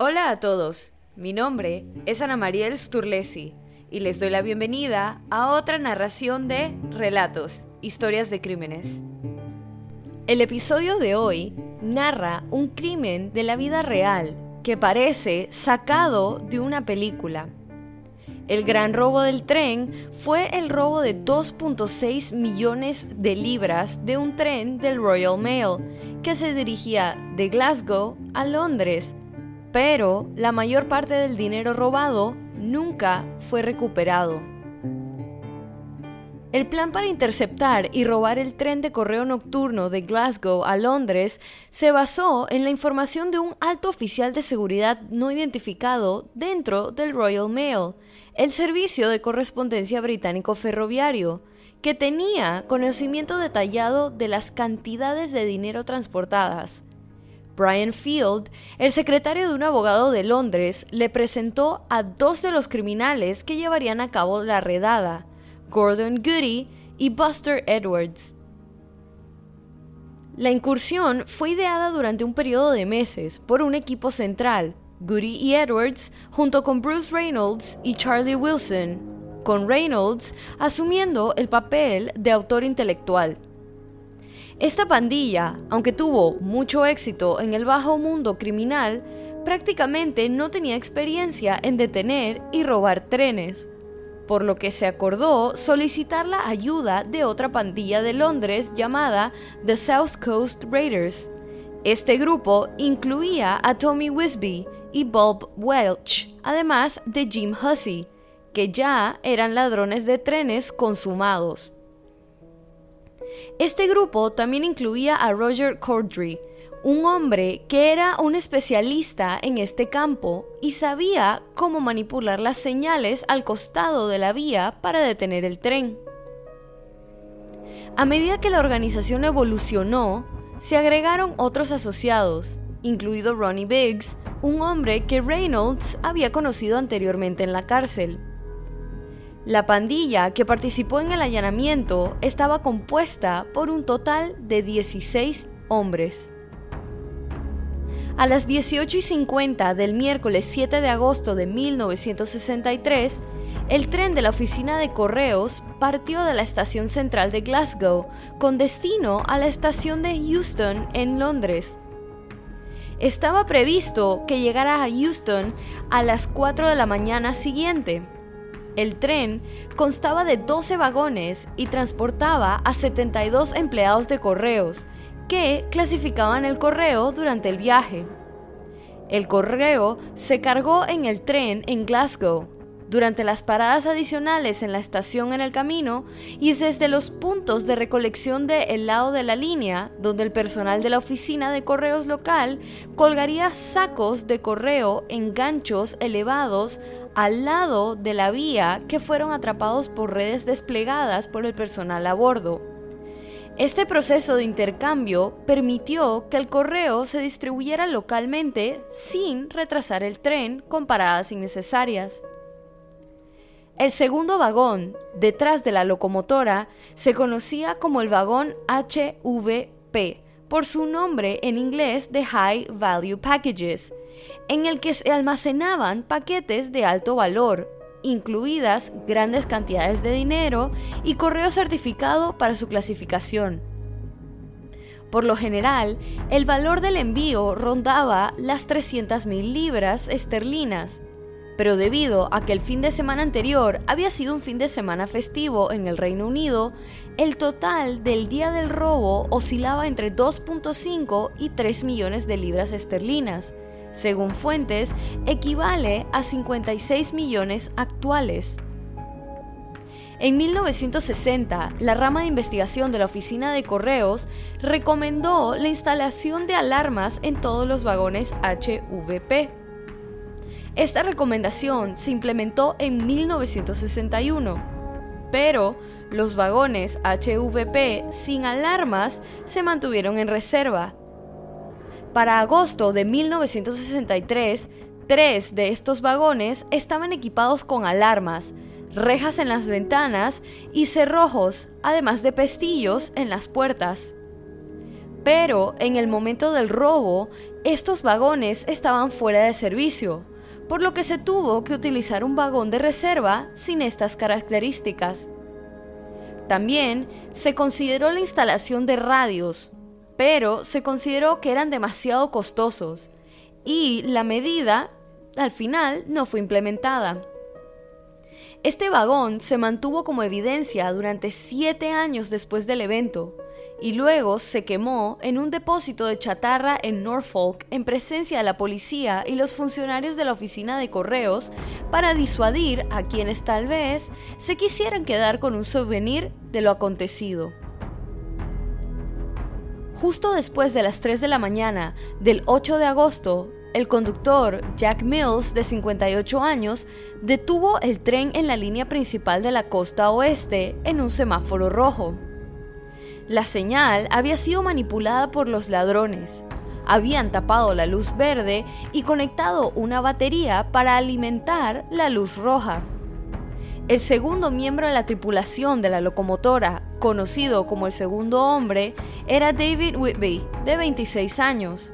Hola a todos, mi nombre es Ana Mariel Sturlesi y les doy la bienvenida a otra narración de Relatos, Historias de Crímenes. El episodio de hoy narra un crimen de la vida real que parece sacado de una película. El gran robo del tren fue el robo de 2.6 millones de libras de un tren del Royal Mail que se dirigía de Glasgow a Londres pero la mayor parte del dinero robado nunca fue recuperado. El plan para interceptar y robar el tren de correo nocturno de Glasgow a Londres se basó en la información de un alto oficial de seguridad no identificado dentro del Royal Mail, el servicio de correspondencia británico ferroviario, que tenía conocimiento detallado de las cantidades de dinero transportadas, Brian Field, el secretario de un abogado de Londres, le presentó a dos de los criminales que llevarían a cabo la redada, Gordon Goody y Buster Edwards. La incursión fue ideada durante un periodo de meses por un equipo central, Goody y Edwards, junto con Bruce Reynolds y Charlie Wilson, con Reynolds asumiendo el papel de autor intelectual. Esta pandilla, aunque tuvo mucho éxito en el bajo mundo criminal, prácticamente no tenía experiencia en detener y robar trenes, por lo que se acordó solicitar la ayuda de otra pandilla de Londres llamada The South Coast Raiders. Este grupo incluía a Tommy Wisby y Bob Welch, además de Jim Hussey, que ya eran ladrones de trenes consumados. Este grupo también incluía a Roger Cordry, un hombre que era un especialista en este campo y sabía cómo manipular las señales al costado de la vía para detener el tren. A medida que la organización evolucionó, se agregaron otros asociados, incluido Ronnie Biggs, un hombre que Reynolds había conocido anteriormente en la cárcel. La pandilla que participó en el allanamiento estaba compuesta por un total de 16 hombres. A las 18 y 50 del miércoles 7 de agosto de 1963, el tren de la oficina de correos partió de la estación central de Glasgow con destino a la estación de Euston en Londres. Estaba previsto que llegara a Euston a las 4 de la mañana siguiente. El tren constaba de 12 vagones y transportaba a 72 empleados de correos que clasificaban el correo durante el viaje. El correo se cargó en el tren en Glasgow durante las paradas adicionales en la estación en el camino y desde los puntos de recolección del lado de la línea, donde el personal de la oficina de correos local colgaría sacos de correo en ganchos elevados al lado de la vía que fueron atrapados por redes desplegadas por el personal a bordo. Este proceso de intercambio permitió que el correo se distribuyera localmente sin retrasar el tren con paradas innecesarias. El segundo vagón, detrás de la locomotora, se conocía como el vagón HVP, por su nombre en inglés de High Value Packages, en el que se almacenaban paquetes de alto valor, incluidas grandes cantidades de dinero y correo certificado para su clasificación. Por lo general, el valor del envío rondaba las 300.000 libras esterlinas, pero debido a que el fin de semana anterior había sido un fin de semana festivo en el Reino Unido, el total del día del robo oscilaba entre 2.5 y 3 millones de libras esterlinas, según fuentes, equivale a 56 millones actuales. En 1960, la rama de investigación de la Oficina de Correos recomendó la instalación de alarmas en todos los vagones HVP. Esta recomendación se implementó en 1961, pero los vagones HVP sin alarmas se mantuvieron en reserva para agosto de 1963, tres de estos vagones estaban equipados con alarmas, rejas en las ventanas y cerrojos, además de pestillos en las puertas. Pero en el momento del robo, estos vagones estaban fuera de servicio, por lo que se tuvo que utilizar un vagón de reserva sin estas características. También se consideró la instalación de radios, pero se consideró que eran demasiado costosos y la medida al final no fue implementada. Este vagón se mantuvo como evidencia durante siete años después del evento y luego se quemó en un depósito de chatarra en Norfolk en presencia de la policía y los funcionarios de la oficina de correos para disuadir a quienes tal vez se quisieran quedar con un souvenir de lo acontecido. Justo después de las 3 de la mañana del 8 de agosto, el conductor, Jack Mills, de 58 años, detuvo el tren en la línea principal de la costa oeste en un semáforo rojo. La señal había sido manipulada por los ladrones. Habían tapado la luz verde y conectado una batería para alimentar la luz roja. El segundo miembro de la tripulación de la locomotora, conocido como el segundo hombre, era David Whitby, de 26 años.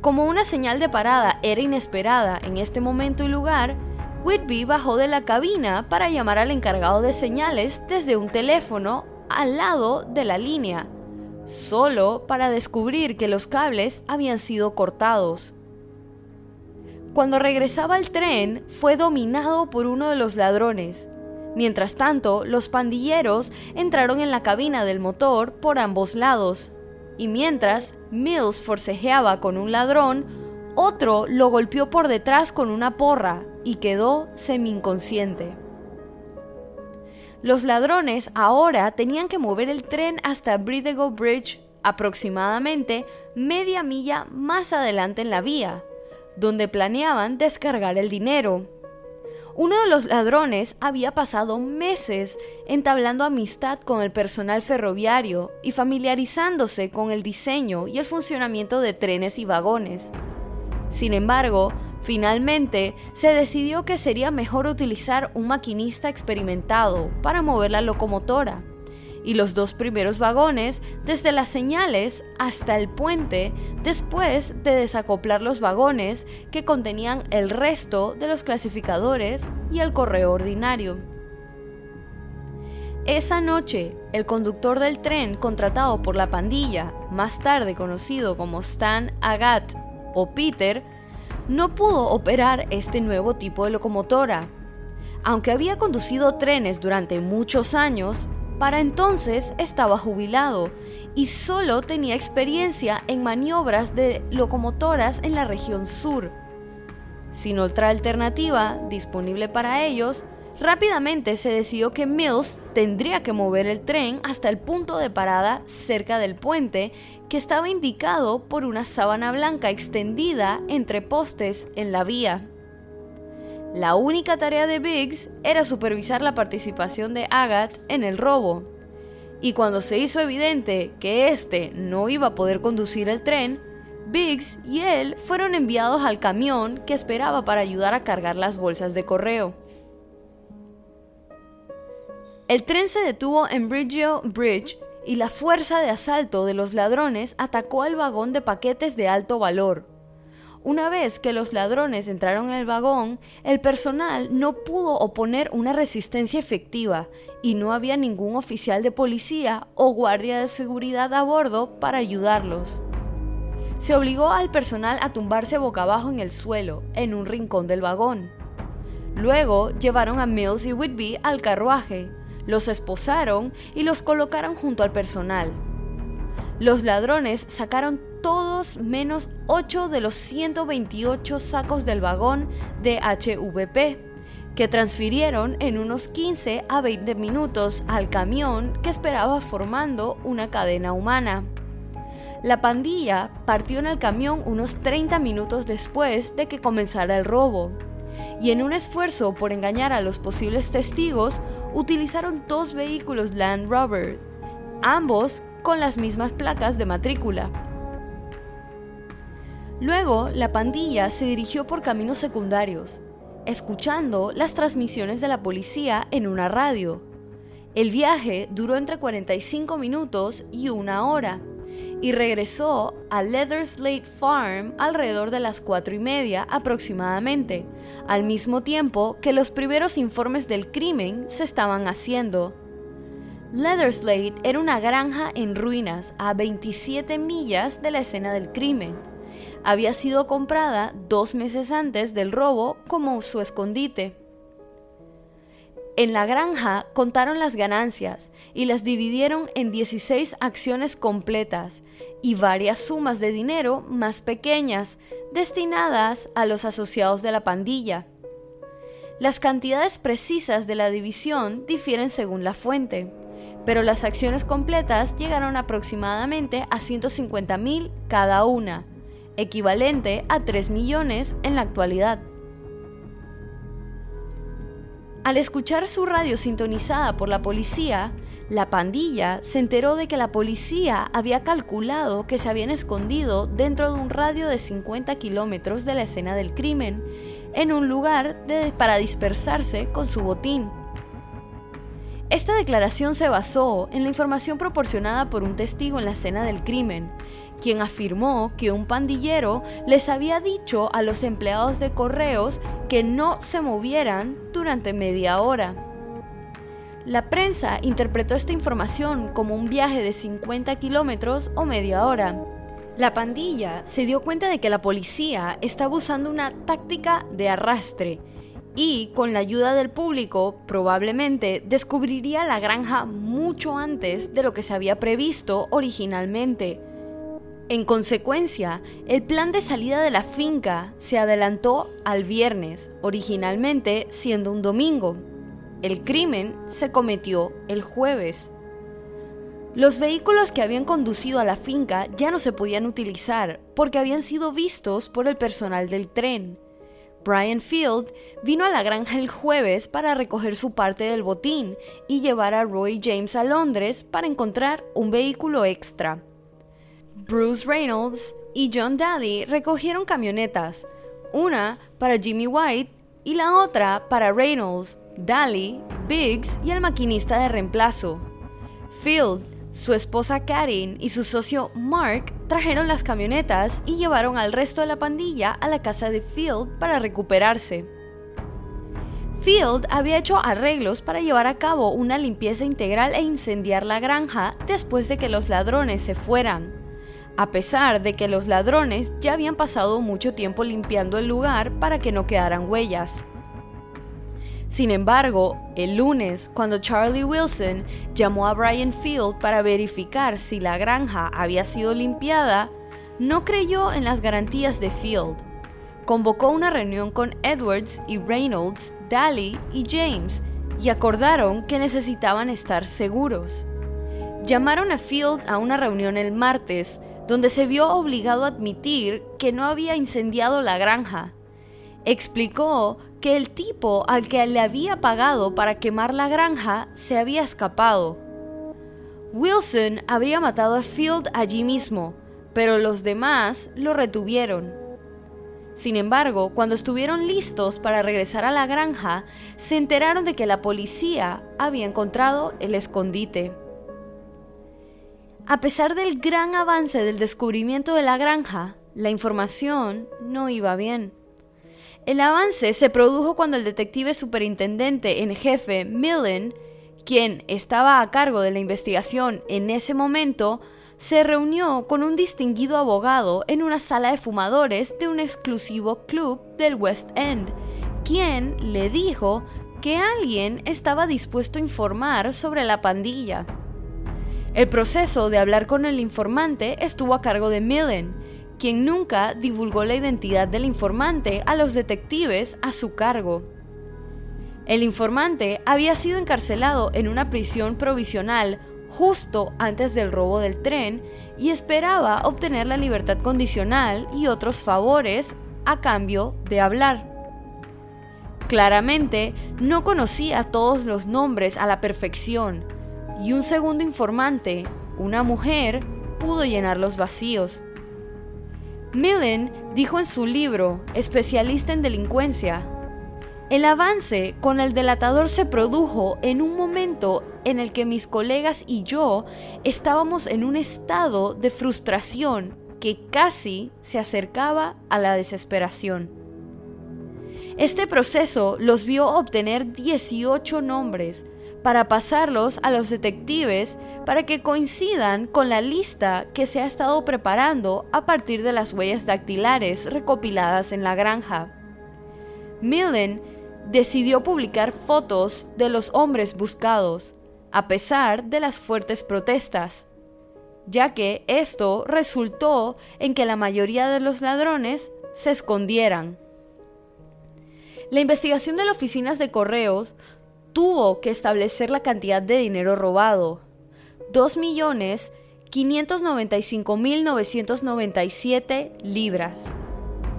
Como una señal de parada era inesperada en este momento y lugar, Whitby bajó de la cabina para llamar al encargado de señales desde un teléfono al lado de la línea, solo para descubrir que los cables habían sido cortados. Cuando regresaba al tren, fue dominado por uno de los ladrones. Mientras tanto, los pandilleros entraron en la cabina del motor por ambos lados, y mientras Mills forcejeaba con un ladrón, otro lo golpeó por detrás con una porra y quedó semi-inconsciente. Los ladrones ahora tenían que mover el tren hasta Bridego Bridge, aproximadamente media milla más adelante en la vía, donde planeaban descargar el dinero. Uno de los ladrones había pasado meses entablando amistad con el personal ferroviario y familiarizándose con el diseño y el funcionamiento de trenes y vagones. Sin embargo, finalmente se decidió que sería mejor utilizar un maquinista experimentado para mover la locomotora y los dos primeros vagones desde las señales hasta el puente después de desacoplar los vagones que contenían el resto de los clasificadores y el correo ordinario. Esa noche, el conductor del tren contratado por la pandilla, más tarde conocido como Stan Agat o Peter, no pudo operar este nuevo tipo de locomotora. Aunque había conducido trenes durante muchos años, para entonces estaba jubilado y solo tenía experiencia en maniobras de locomotoras en la región sur. Sin otra alternativa disponible para ellos, rápidamente se decidió que Mills tendría que mover el tren hasta el punto de parada cerca del puente que estaba indicado por una sábana blanca extendida entre postes en la vía. La única tarea de Biggs era supervisar la participación de Agat en el robo. Y cuando se hizo evidente que éste no iba a poder conducir el tren, Biggs y él fueron enviados al camión que esperaba para ayudar a cargar las bolsas de correo. El tren se detuvo en Bridgeo Bridge y la fuerza de asalto de los ladrones atacó al vagón de paquetes de alto valor. Una vez que los ladrones entraron en el vagón, el personal no pudo oponer una resistencia efectiva y no había ningún oficial de policía o guardia de seguridad a bordo para ayudarlos. Se obligó al personal a tumbarse boca abajo en el suelo, en un rincón del vagón. Luego llevaron a Mills y Whitby al carruaje, los esposaron y los colocaron junto al personal. Los ladrones sacaron todos menos 8 de los 128 sacos del vagón de HVP, que transfirieron en unos 15 a 20 minutos al camión que esperaba formando una cadena humana. La pandilla partió en el camión unos 30 minutos después de que comenzara el robo, y en un esfuerzo por engañar a los posibles testigos, utilizaron dos vehículos Land Rover, ambos con las mismas placas de matrícula. Luego, la pandilla se dirigió por caminos secundarios, escuchando las transmisiones de la policía en una radio. El viaje duró entre 45 minutos y una hora, y regresó a Leatherslade Farm alrededor de las cuatro y media aproximadamente, al mismo tiempo que los primeros informes del crimen se estaban haciendo. Leatherslade era una granja en ruinas a 27 millas de la escena del crimen. Había sido comprada dos meses antes del robo como su escondite. En la granja contaron las ganancias y las dividieron en 16 acciones completas y varias sumas de dinero más pequeñas destinadas a los asociados de la pandilla. Las cantidades precisas de la división difieren según la fuente, pero las acciones completas llegaron aproximadamente a 150 mil cada una, equivalente a 3 millones en la actualidad. Al escuchar su radio sintonizada por la policía, la pandilla se enteró de que la policía había calculado que se habían escondido dentro de un radio de 50 kilómetros de la escena del crimen, en un lugar para dispersarse con su botín. Esta declaración se basó en la información proporcionada por un testigo en la escena del crimen, quien afirmó que un pandillero les había dicho a los empleados de correos que no se movieran durante media hora. La prensa interpretó esta información como un viaje de 50 kilómetros o media hora. La pandilla se dio cuenta de que la policía estaba usando una táctica de arrastre y con la ayuda del público probablemente descubriría la granja mucho antes de lo que se había previsto originalmente. En consecuencia, el plan de salida de la finca se adelantó al viernes, originalmente siendo un domingo. El crimen se cometió el jueves. Los vehículos que habían conducido a la finca ya no se podían utilizar porque habían sido vistos por el personal del tren. Brian Field vino a la granja el jueves para recoger su parte del botín y llevar a Roy James a Londres para encontrar un vehículo extra. Bruce Reynolds y John Daly recogieron camionetas, una para Jimmy White y la otra para Reynolds, Daly, Biggs y el maquinista de reemplazo. Field, su esposa Karen y su socio Mark trajeron las camionetas y llevaron al resto de la pandilla a la casa de Field para recuperarse. Field había hecho arreglos para llevar a cabo una limpieza integral e incendiar la granja después de que los ladrones se fueran a pesar de que los ladrones ya habían pasado mucho tiempo limpiando el lugar para que no quedaran huellas. Sin embargo, el lunes, cuando Charlie Wilson llamó a Brian Field para verificar si la granja había sido limpiada, no creyó en las garantías de Field. Convocó una reunión con Edwards y Reynolds, Daly y James y acordaron que necesitaban estar seguros. Llamaron a Field a una reunión el martes, donde se vio obligado a admitir que no había incendiado la granja. Explicó que el tipo al que le había pagado para quemar la granja se había escapado. Wilson habría matado a Field allí mismo, pero los demás lo retuvieron. Sin embargo, cuando estuvieron listos para regresar a la granja, se enteraron de que la policía había encontrado el escondite. A pesar del gran avance del descubrimiento de la granja, la información no iba bien. El avance se produjo cuando el detective superintendente en jefe Millen, quien estaba a cargo de la investigación en ese momento, se reunió con un distinguido abogado en una sala de fumadores de un exclusivo club del West End, quien le dijo que alguien estaba dispuesto a informar sobre la pandilla. El proceso de hablar con el informante estuvo a cargo de Millen, quien nunca divulgó la identidad del informante a los detectives a su cargo. El informante había sido encarcelado en una prisión provisional justo antes del robo del tren y esperaba obtener la libertad condicional y otros favores a cambio de hablar. Claramente no conocía todos los nombres a la perfección, y un segundo informante, una mujer, pudo llenar los vacíos. Millen dijo en su libro, especialista en delincuencia, el avance con el delatador se produjo en un momento en el que mis colegas y yo estábamos en un estado de frustración que casi se acercaba a la desesperación. Este proceso los vio obtener 18 nombres para pasarlos a los detectives para que coincidan con la lista que se ha estado preparando a partir de las huellas dactilares recopiladas en la granja. Millen decidió publicar fotos de los hombres buscados, a pesar de las fuertes protestas, ya que esto resultó en que la mayoría de los ladrones se escondieran. La investigación de las oficinas de correos tuvo que establecer la cantidad de dinero robado, 2.595.997 libras.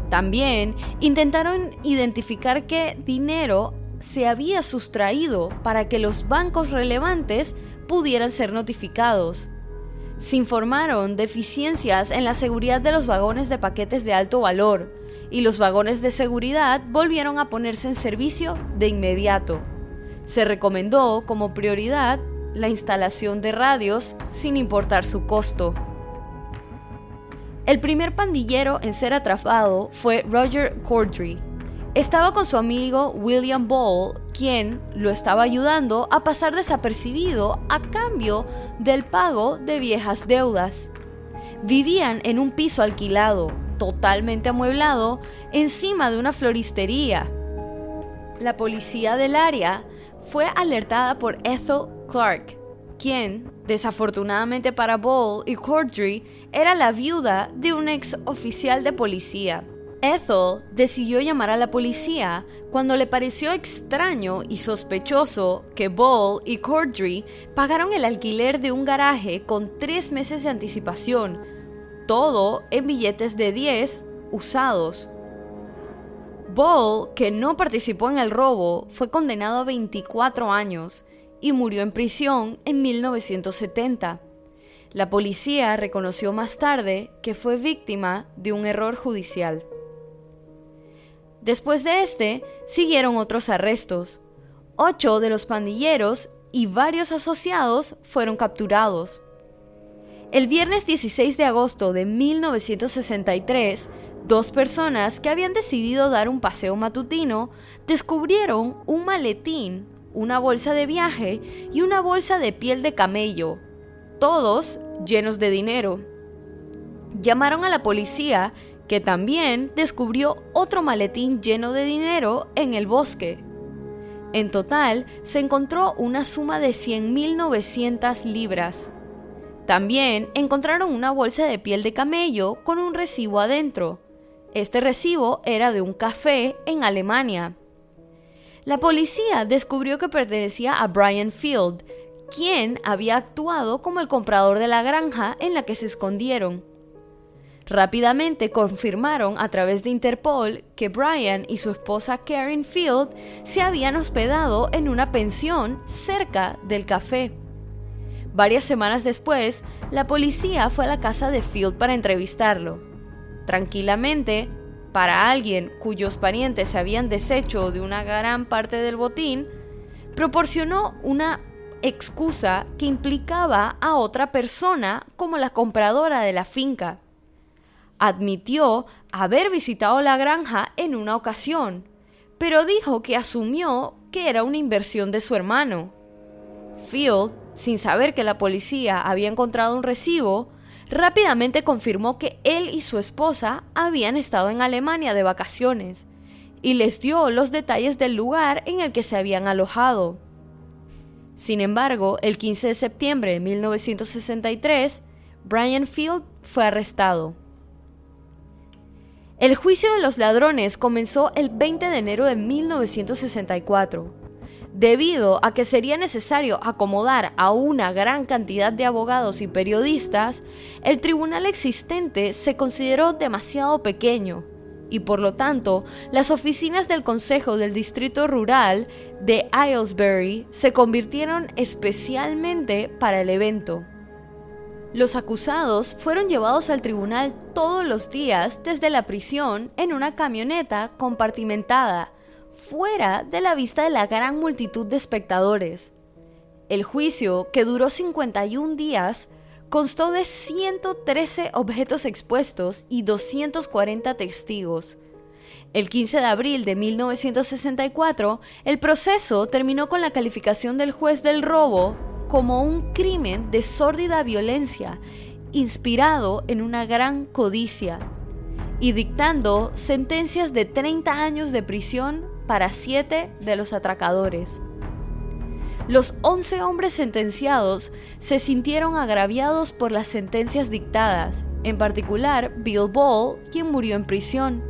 También intentaron identificar qué dinero se había sustraído para que los bancos relevantes pudieran ser notificados. Se informaron deficiencias en la seguridad de los vagones de paquetes de alto valor, y los vagones de seguridad volvieron a ponerse en servicio de inmediato. Se recomendó como prioridad la instalación de radios sin importar su costo. El primer pandillero en ser atrapado fue Roger Cordry. Estaba con su amigo William Ball, quien lo estaba ayudando a pasar desapercibido a cambio del pago de viejas deudas. Vivían en un piso alquilado, totalmente amueblado encima de una floristería. La policía del área fue alertada por Ethel Clark, quien, desafortunadamente para Ball y Cordry, era la viuda de un ex oficial de policía. Ethel decidió llamar a la policía cuando le pareció extraño y sospechoso que Ball y Cordry pagaron el alquiler de un garaje con tres meses de anticipación, todo en billetes de 10 usados. Ball, que no participó en el robo, fue condenado a 24 años y murió en prisión en 1970. La policía reconoció más tarde que fue víctima de un error judicial. Después de este, siguieron otros arrestos. Ocho de los pandilleros y varios asociados fueron capturados. El viernes 16 de agosto de 1963, dos personas que habían decidido dar un paseo matutino descubrieron un maletín, una bolsa de viaje y una bolsa de piel de camello, todos llenos de dinero. Llamaron a la policía, que también descubrió otro maletín lleno de dinero en el bosque. En total, se encontró una suma de 100.900 libras. También encontraron una bolsa de piel de camello con un recibo adentro. Este recibo era de un café en Alemania. La policía descubrió que pertenecía a Brian Field, quien había actuado como el comprador de la granja en la que se escondieron. Rápidamente confirmaron a través de Interpol que Brian y su esposa Karen Field se habían hospedado en una pensión cerca del café. Varias semanas después, la policía fue a la casa de Field para entrevistarlo. Tranquilamente, para alguien cuyos parientes se habían deshecho de una gran parte del botín, proporcionó una excusa que implicaba a otra persona como la compradora de la finca. Admitió haber visitado la granja en una ocasión, pero dijo que asumió que era una inversión de su hermano. Field sin saber que la policía había encontrado un recibo, rápidamente confirmó que él y su esposa habían estado en Alemania de vacaciones y les dio los detalles del lugar en el que se habían alojado. Sin embargo, el 15 de septiembre de 1963, Brian Field fue arrestado. El juicio de los ladrones comenzó el 20 de enero de 1964 debido a que sería necesario acomodar a una gran cantidad de abogados y periodistas, el tribunal existente se consideró demasiado pequeño y por lo tanto las oficinas del Consejo del Distrito Rural de Aylesbury se convirtieron especialmente para el evento. Los acusados fueron llevados al tribunal todos los días desde la prisión en una camioneta compartimentada, fuera de la vista de la gran multitud de espectadores. El juicio, que duró 51 días, constó de 113 objetos expuestos y 240 testigos. El 15 de abril de 1964, el proceso terminó con la calificación del juez del robo como un crimen de sórdida violencia, inspirado en una gran codicia, y dictando sentencias de 30 años de prisión para siete de los atracadores. Los 11 hombres sentenciados se sintieron agraviados por las sentencias dictadas, en particular Bill Ball, quien murió en prisión,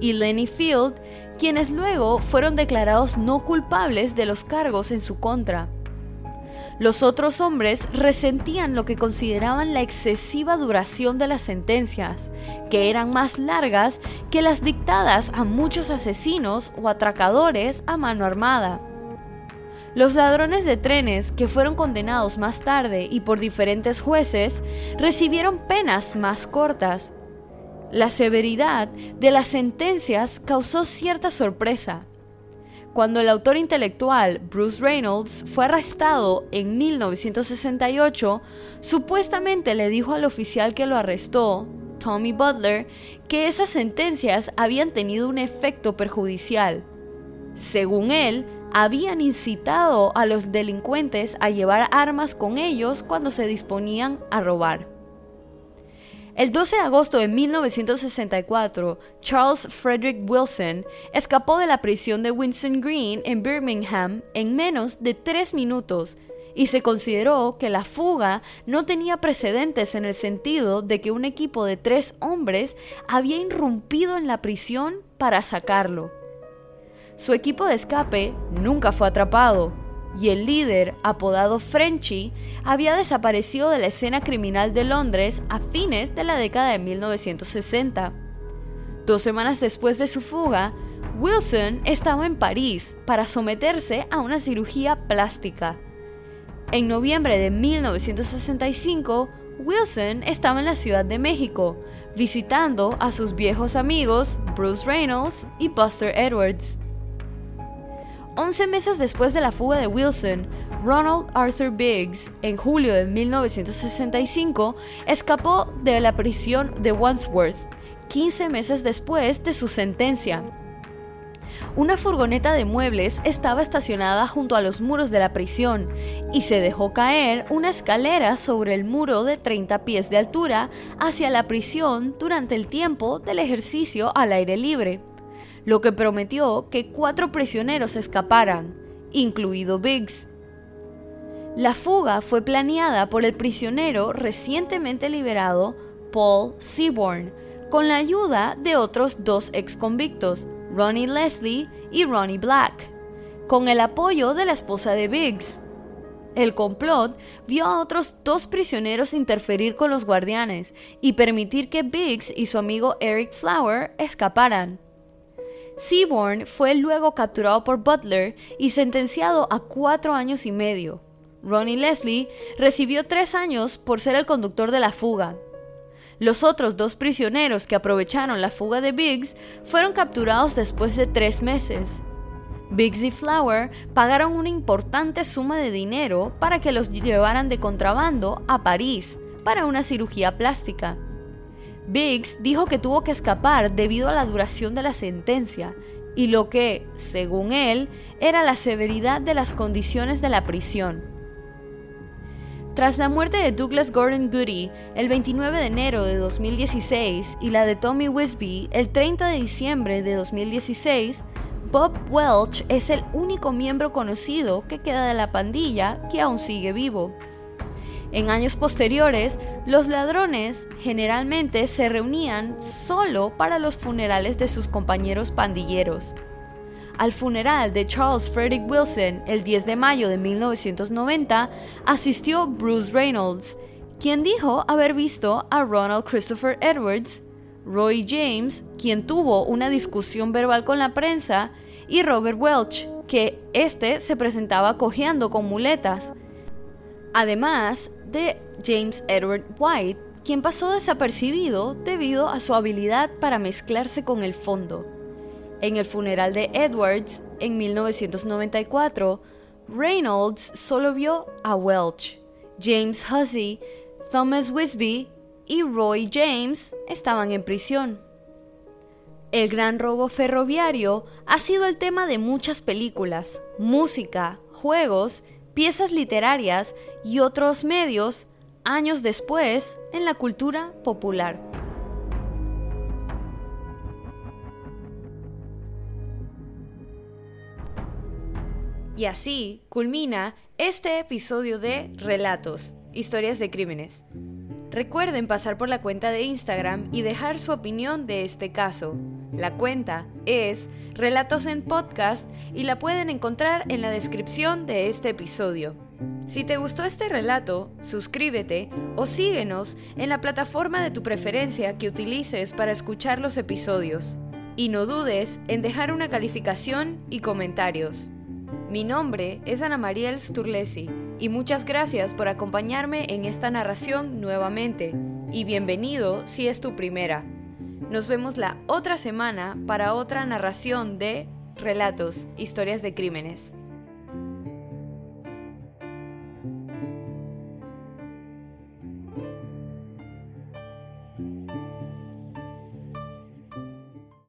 y Lenny Field, quienes luego fueron declarados no culpables de los cargos en su contra. Los otros hombres resentían lo que consideraban la excesiva duración de las sentencias, que eran más largas que las dictadas a muchos asesinos o atracadores a mano armada. Los ladrones de trenes, que fueron condenados más tarde y por diferentes jueces, recibieron penas más cortas. La severidad de las sentencias causó cierta sorpresa. Cuando el autor intelectual Bruce Reynolds fue arrestado en 1968, supuestamente le dijo al oficial que lo arrestó, Tommy Butler, que esas sentencias habían tenido un efecto perjudicial. Según él, habían incitado a los delincuentes a llevar armas con ellos cuando se disponían a robar. El 12 de agosto de 1964, Charles Frederick Wilson escapó de la prisión de Winston Green en Birmingham en menos de tres minutos y se consideró que la fuga no tenía precedentes en el sentido de que un equipo de tres hombres había irrumpido en la prisión para sacarlo. Su equipo de escape nunca fue atrapado y el líder, apodado Frenchy, había desaparecido de la escena criminal de Londres a fines de la década de 1960. Dos semanas después de su fuga, Wilson estaba en París para someterse a una cirugía plástica. En noviembre de 1965, Wilson estaba en la Ciudad de México, visitando a sus viejos amigos Bruce Reynolds y Buster Edwards. Once meses después de la fuga de Wilson, Ronald Arthur Biggs, en julio de 1965, escapó de la prisión de Wandsworth, 15 meses después de su sentencia. Una furgoneta de muebles estaba estacionada junto a los muros de la prisión y se dejó caer una escalera sobre el muro de 30 pies de altura hacia la prisión durante el tiempo del ejercicio al aire libre lo que prometió que cuatro prisioneros escaparan, incluido Biggs. La fuga fue planeada por el prisionero recientemente liberado Paul Seaborn, con la ayuda de otros dos exconvictos, Ronnie Leslie y Ronnie Black, con el apoyo de la esposa de Biggs. El complot vio a otros dos prisioneros interferir con los guardianes y permitir que Biggs y su amigo Eric Flower escaparan. Seaborn fue luego capturado por Butler y sentenciado a cuatro años y medio. Ronnie Leslie recibió tres años por ser el conductor de la fuga. Los otros dos prisioneros que aprovecharon la fuga de Biggs fueron capturados después de tres meses. Biggs y Flower pagaron una importante suma de dinero para que los llevaran de contrabando a París para una cirugía plástica. Biggs dijo que tuvo que escapar debido a la duración de la sentencia y lo que, según él, era la severidad de las condiciones de la prisión. Tras la muerte de Douglas Gordon Goody el 29 de enero de 2016 y la de Tommy Wisby el 30 de diciembre de 2016, Bob Welch es el único miembro conocido que queda de la pandilla que aún sigue vivo. En años posteriores, los ladrones generalmente se reunían solo para los funerales de sus compañeros pandilleros. Al funeral de Charles Frederick Wilson el 10 de mayo de 1990 asistió Bruce Reynolds, quien dijo haber visto a Ronald Christopher Edwards, Roy James, quien tuvo una discusión verbal con la prensa, y Robert Welch, que este se presentaba cojeando con muletas. Además, de James Edward White, quien pasó desapercibido debido a su habilidad para mezclarse con el fondo. En el funeral de Edwards, en 1994, Reynolds solo vio a Welch. James Hussey, Thomas Wisby y Roy James estaban en prisión. El gran robo ferroviario ha sido el tema de muchas películas, música, juegos, piezas literarias y otros medios años después en la cultura popular. Y así culmina este episodio de Relatos, historias de crímenes. Recuerden pasar por la cuenta de Instagram y dejar su opinión de este caso. La cuenta es Relatos en Podcast y la pueden encontrar en la descripción de este episodio. Si te gustó este relato, suscríbete o síguenos en la plataforma de tu preferencia que utilices para escuchar los episodios. Y no dudes en dejar una calificación y comentarios. Mi nombre es Ana Mariel Sturlesi y muchas gracias por acompañarme en esta narración nuevamente y bienvenido si es tu primera. Nos vemos la otra semana para otra narración de Relatos, Historias de Crímenes.